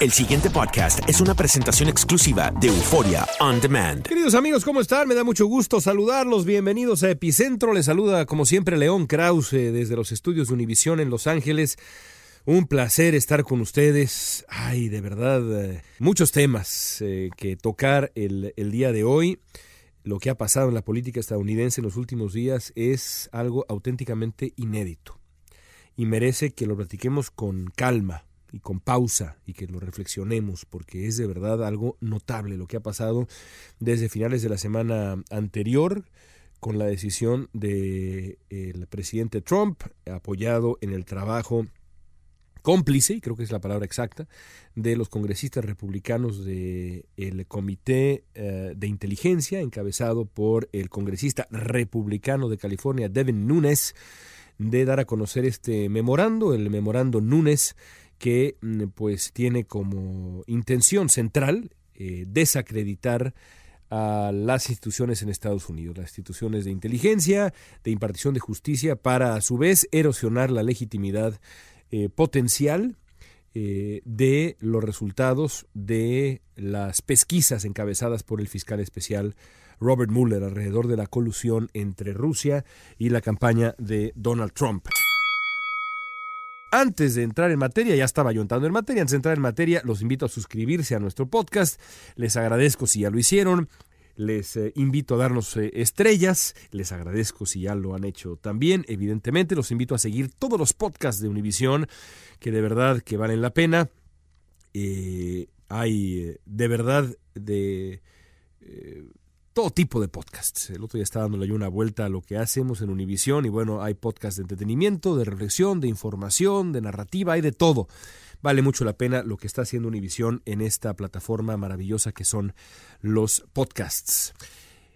El siguiente podcast es una presentación exclusiva de Euforia On Demand. Queridos amigos, ¿cómo están? Me da mucho gusto saludarlos. Bienvenidos a Epicentro. Les saluda, como siempre, León Krause desde los estudios de Univisión en Los Ángeles. Un placer estar con ustedes. Ay, de verdad, eh, muchos temas eh, que tocar el, el día de hoy. Lo que ha pasado en la política estadounidense en los últimos días es algo auténticamente inédito y merece que lo platiquemos con calma y con pausa y que lo reflexionemos porque es de verdad algo notable lo que ha pasado desde finales de la semana anterior con la decisión del el presidente Trump apoyado en el trabajo cómplice, y creo que es la palabra exacta, de los congresistas republicanos del el Comité eh, de Inteligencia, encabezado por el congresista republicano de California, Devin Nunes, de dar a conocer este memorando, el memorando Nunes, que mm, pues tiene como intención central eh, desacreditar a las instituciones en Estados Unidos, las instituciones de inteligencia, de impartición de justicia, para a su vez erosionar la legitimidad eh, potencial eh, de los resultados de las pesquisas encabezadas por el fiscal especial Robert Mueller alrededor de la colusión entre Rusia y la campaña de Donald Trump. Antes de entrar en materia, ya estaba yo entrando en materia, antes de entrar en materia, los invito a suscribirse a nuestro podcast. Les agradezco si ya lo hicieron. Les eh, invito a darnos eh, estrellas. Les agradezco si ya lo han hecho también. Evidentemente, los invito a seguir todos los podcasts de Univisión, que de verdad que valen la pena. Eh, hay de verdad de todo tipo de podcasts. El otro día estaba dándole una vuelta a lo que hacemos en Univisión y bueno, hay podcasts de entretenimiento, de reflexión, de información, de narrativa, hay de todo. Vale mucho la pena lo que está haciendo Univisión en esta plataforma maravillosa que son los podcasts.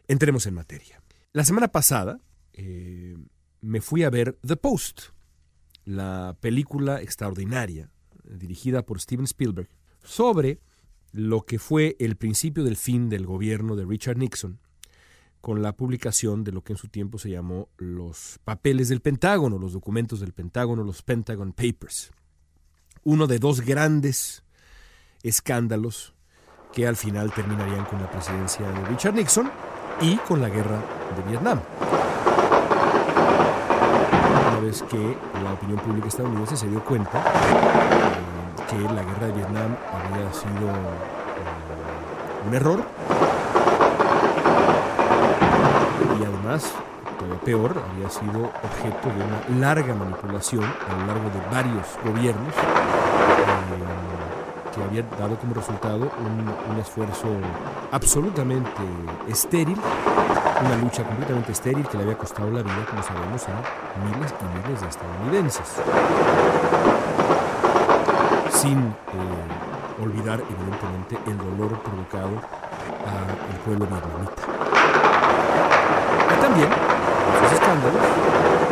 Entremos en materia. La semana pasada eh, me fui a ver The Post, la película extraordinaria dirigida por Steven Spielberg sobre lo que fue el principio del fin del gobierno de Richard Nixon con la publicación de lo que en su tiempo se llamó los papeles del Pentágono, los documentos del Pentágono, los Pentagon Papers. Uno de dos grandes escándalos que al final terminarían con la presidencia de Richard Nixon y con la guerra de Vietnam. Una vez que la opinión pública estadounidense se dio cuenta que la guerra de Vietnam había sido un error. Y además, todavía peor, había sido objeto de una larga manipulación a lo largo de varios gobiernos eh, que había dado como resultado un, un esfuerzo absolutamente estéril, una lucha completamente estéril que le había costado la vida, como sabemos, a miles y miles de estadounidenses. Sin eh, olvidar, evidentemente, el dolor provocado al pueblo vietnamita. Y también, esos escándalos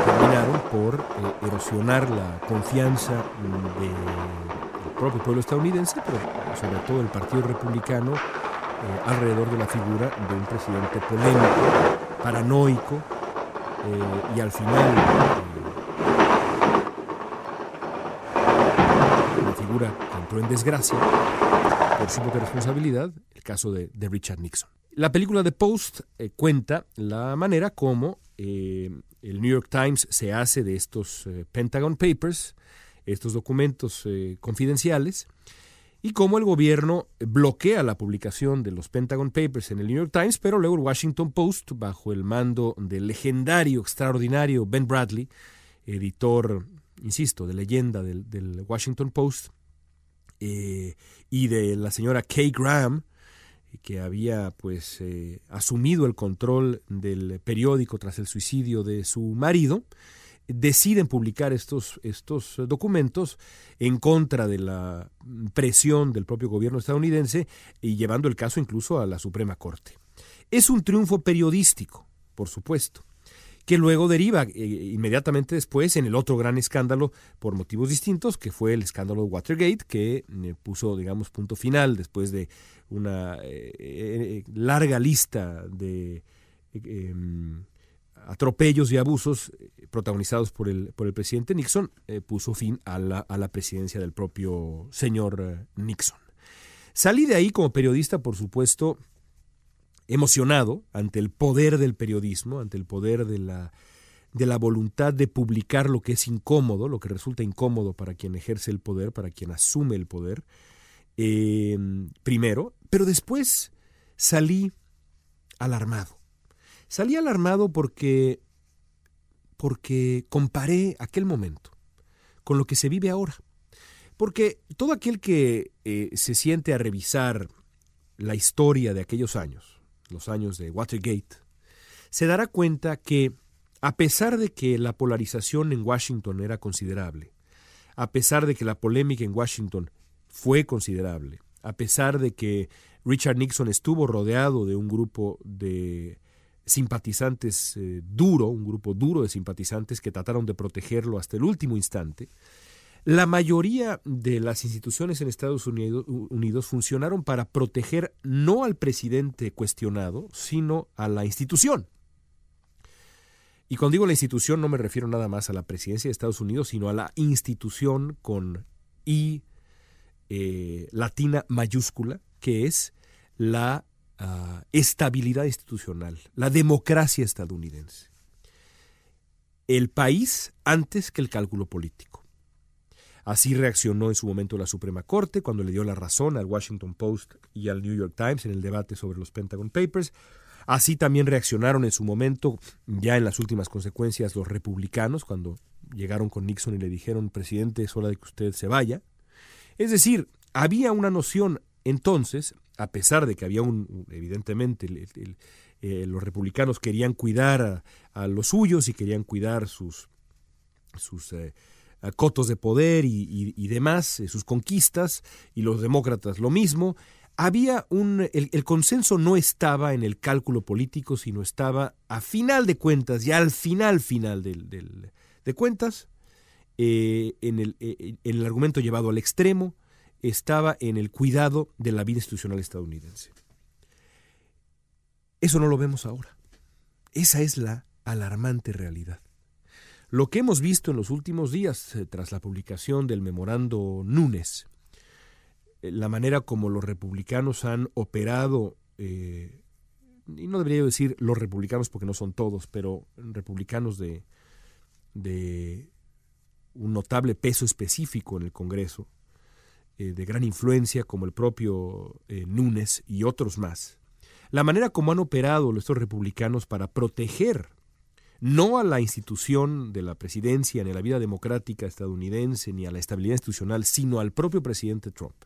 terminaron por eh, erosionar la confianza del propio pueblo estadounidense, pero sobre todo el Partido Republicano, eh, alrededor de la figura de un presidente polémico, paranoico y al final eh, una figura entró en desgracia por su propia responsabilidad, el caso de, Richard Nixon. La película de Post cuenta la manera como el New York Times se hace de estos Pentagon Papers, estos documentos confidenciales, y cómo el gobierno bloquea la publicación de los Pentagon Papers en el New York Times, pero luego el Washington Post, bajo el mando del legendario, extraordinario Ben Bradley, editor, insisto, de leyenda del, Washington Post, eh, y de la señora Kay Graham, que había pues eh, asumido el control del periódico tras el suicidio de su marido, deciden publicar estos, estos documentos en contra de la presión del propio gobierno estadounidense y llevando el caso incluso a la Suprema Corte. Es un triunfo periodístico, por supuesto, que luego deriva eh, inmediatamente después en el otro gran escándalo por motivos distintos, que fue el escándalo de Watergate, que eh, puso, digamos, punto final después de una eh, larga lista de em, atropellos y abusos protagonizados por el, por el presidente Nixon, puso fin a la, a la, presidencia del propio señor Nixon. Salí de ahí como periodista, por supuesto, emocionado ante el poder del periodismo, ante el poder de la, de la voluntad de publicar lo que es incómodo, lo que resulta incómodo para quien ejerce el poder, para quien asume el poder, primero, pero después salí alarmado Salí alarmado porque, porque comparé aquel momento con lo que se vive ahora. Porque todo aquel que eh, se siente a revisar la historia de aquellos años, los años de Watergate, se dará cuenta que a pesar de que la polarización en Washington era considerable, a pesar de que la polémica en Washington fue considerable, a pesar de que Richard Nixon estuvo rodeado de un grupo de simpatizantes eh, duro, un grupo duro de simpatizantes que trataron de protegerlo hasta el último instante, la mayoría de las instituciones en Estados Unidos, funcionaron para proteger no al presidente cuestionado, sino a la institución. Y cuando digo la institución no me refiero nada más a la presidencia de Estados Unidos, sino a la institución con I eh, latina mayúscula, que es la estabilidad institucional, la democracia estadounidense. El país antes que el cálculo político. Así reaccionó en su momento la Suprema Corte cuando le dio la razón al Washington Post y al New York Times en el debate sobre los Pentagon Papers. Así también reaccionaron en su momento, ya en las últimas consecuencias, los republicanos cuando llegaron con Nixon y le dijeron, presidente, es hora de que usted se vaya. Es decir, había una noción entonces a pesar de que había un, evidentemente, eh, los republicanos querían cuidar a, los suyos y querían cuidar sus, sus eh, cotos de poder y, demás, eh, sus conquistas, y los demócratas lo mismo, había un, el, consenso no estaba en el cálculo político, sino estaba a final de cuentas, ya al final final de cuentas, en, el, en el argumento llevado al extremo, estaba en el cuidado de la vida institucional estadounidense. Eso no lo vemos ahora. Esa es la alarmante realidad. Lo que hemos visto en los últimos días, eh, tras la publicación del memorando Núñez, eh, la manera como los republicanos han operado, eh, y no debería decir los republicanos porque no son todos, pero republicanos de, un notable peso específico en el Congreso, de gran influencia como el propio Núñez y otros más, la manera como han operado estos republicanos para proteger no a la institución de la presidencia, ni a la vida democrática estadounidense, ni a la estabilidad institucional, sino al propio presidente Trump,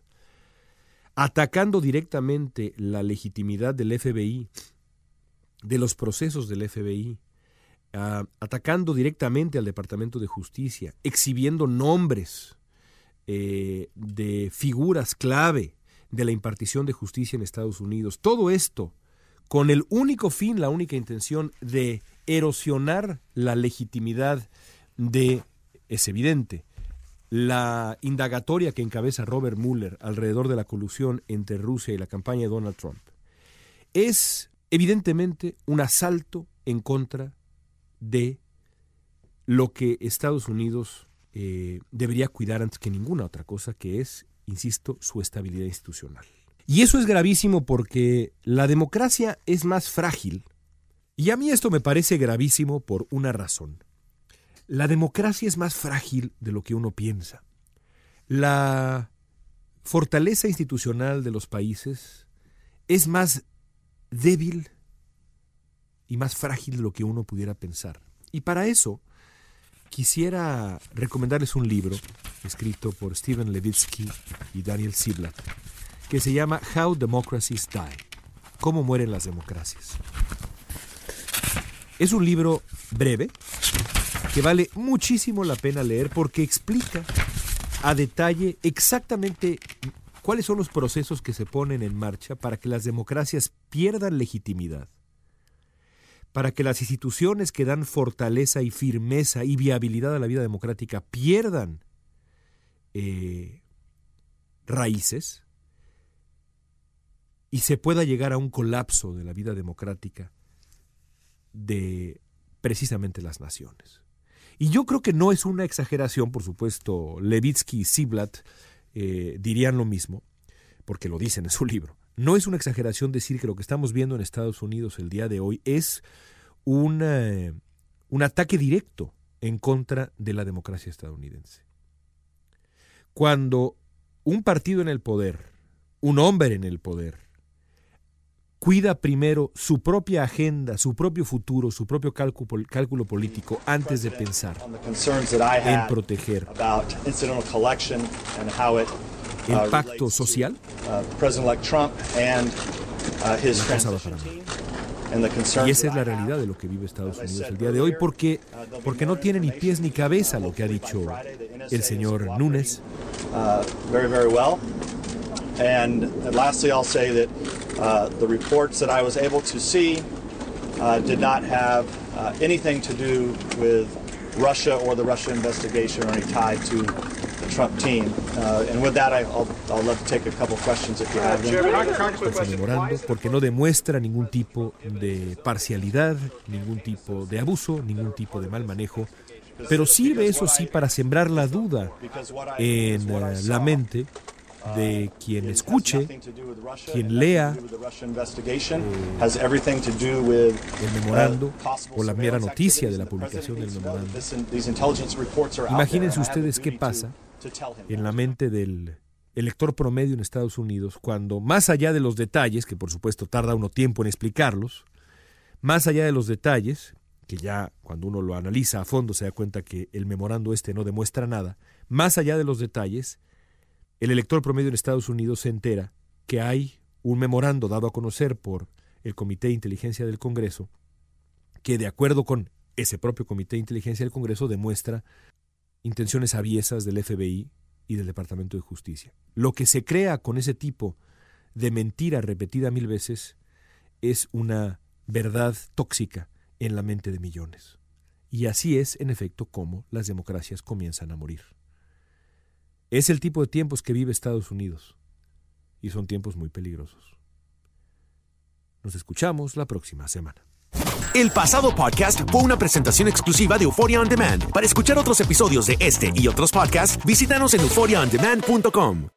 atacando directamente la legitimidad del FBI, de los procesos del FBI, uh, atacando directamente al Departamento de Justicia, exhibiendo nombres eh, de figuras clave de la impartición de justicia en Estados Unidos. Todo esto con el único fin, la única intención de erosionar la legitimidad de, es evidente, la indagatoria que encabeza Robert Mueller alrededor de la colusión entre Rusia y la campaña de Donald Trump. Es evidentemente un asalto en contra de lo que Estados Unidos eh, debería cuidar antes que ninguna otra cosa, que es, insisto, su estabilidad institucional. Y eso es gravísimo porque la democracia es más frágil. Y a mí esto me parece gravísimo por una razón. La democracia es más frágil de lo que uno piensa. La fortaleza institucional de los países es más débil y más frágil de lo que uno pudiera pensar. Y para eso quisiera recomendarles un libro escrito por Steven Levitsky y Daniel Ziblatt que se llama How Democracies Die, cómo mueren las democracias. Es un libro breve que vale muchísimo la pena leer porque explica a detalle exactamente cuáles son los procesos que se ponen en marcha para que las democracias pierdan legitimidad, para que las instituciones que dan fortaleza y firmeza y viabilidad a la vida democrática pierdan eh, raíces, y se pueda llegar a un colapso de la vida democrática de precisamente las naciones. Y yo creo que no es una exageración, por supuesto, Levitsky y Ziblatt eh, dirían lo mismo, porque lo dicen en su libro. No es una exageración decir que lo que estamos viendo en Estados Unidos el día de hoy es un ataque directo en contra de la democracia estadounidense. Cuando un partido en el poder, un hombre en el poder, cuida primero su propia agenda, su propio futuro, su propio cálculo, cálculo político antes de pensar en proteger el pacto social. Y esa es la realidad de lo que vive Estados Unidos el día de hoy, porque, porque no tiene ni pies ni cabeza lo que ha dicho el señor Núñez. And lastly, I'll say that uh, the reports that I was able to see uh, did not have uh, anything to do with Russia or the Russia investigation or any tie to the Trump team. Uh, and with that, I, will I'll love to take a couple questions if you have them. porque no demuestra ningún tipo de parcialidad, ningún tipo de abuso, ningún tipo de mal manejo pero sirve eso sí para sembrar la duda en uh, la mente de quien escuche, quien lea eh, el memorando o la mera noticia de la publicación del memorando. Imagínense ustedes qué pasa en la mente del elector promedio en Estados Unidos cuando, más allá de los detalles, que por supuesto tarda uno tiempo en explicarlos, más allá de los detalles, que ya cuando uno lo analiza a fondo se da cuenta que el memorando este no demuestra nada, más allá de los detalles, el elector promedio en Estados Unidos se entera que hay un memorando dado a conocer por el Comité de Inteligencia del Congreso que, de acuerdo con ese propio Comité de Inteligencia del Congreso, demuestra intenciones aviesas del FBI y del Departamento de Justicia. Lo que se crea con ese tipo de mentira repetida mil veces es una verdad tóxica en la mente de millones. Y así es, en efecto, como las democracias comienzan a morir. Es el tipo de tiempos que vive Estados Unidos y son tiempos muy peligrosos. Nos escuchamos la próxima semana. El pasado podcast fue una presentación exclusiva de Euphoria On Demand. Para escuchar otros episodios de este y otros podcasts, visítanos en euphoriaondemand.com.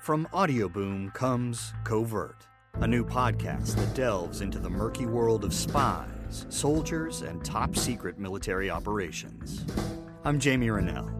From Audioboom comes Covert, a new podcast that delves into the murky world of spies, soldiers, and top secret military operations. I'm Jamie Rennell.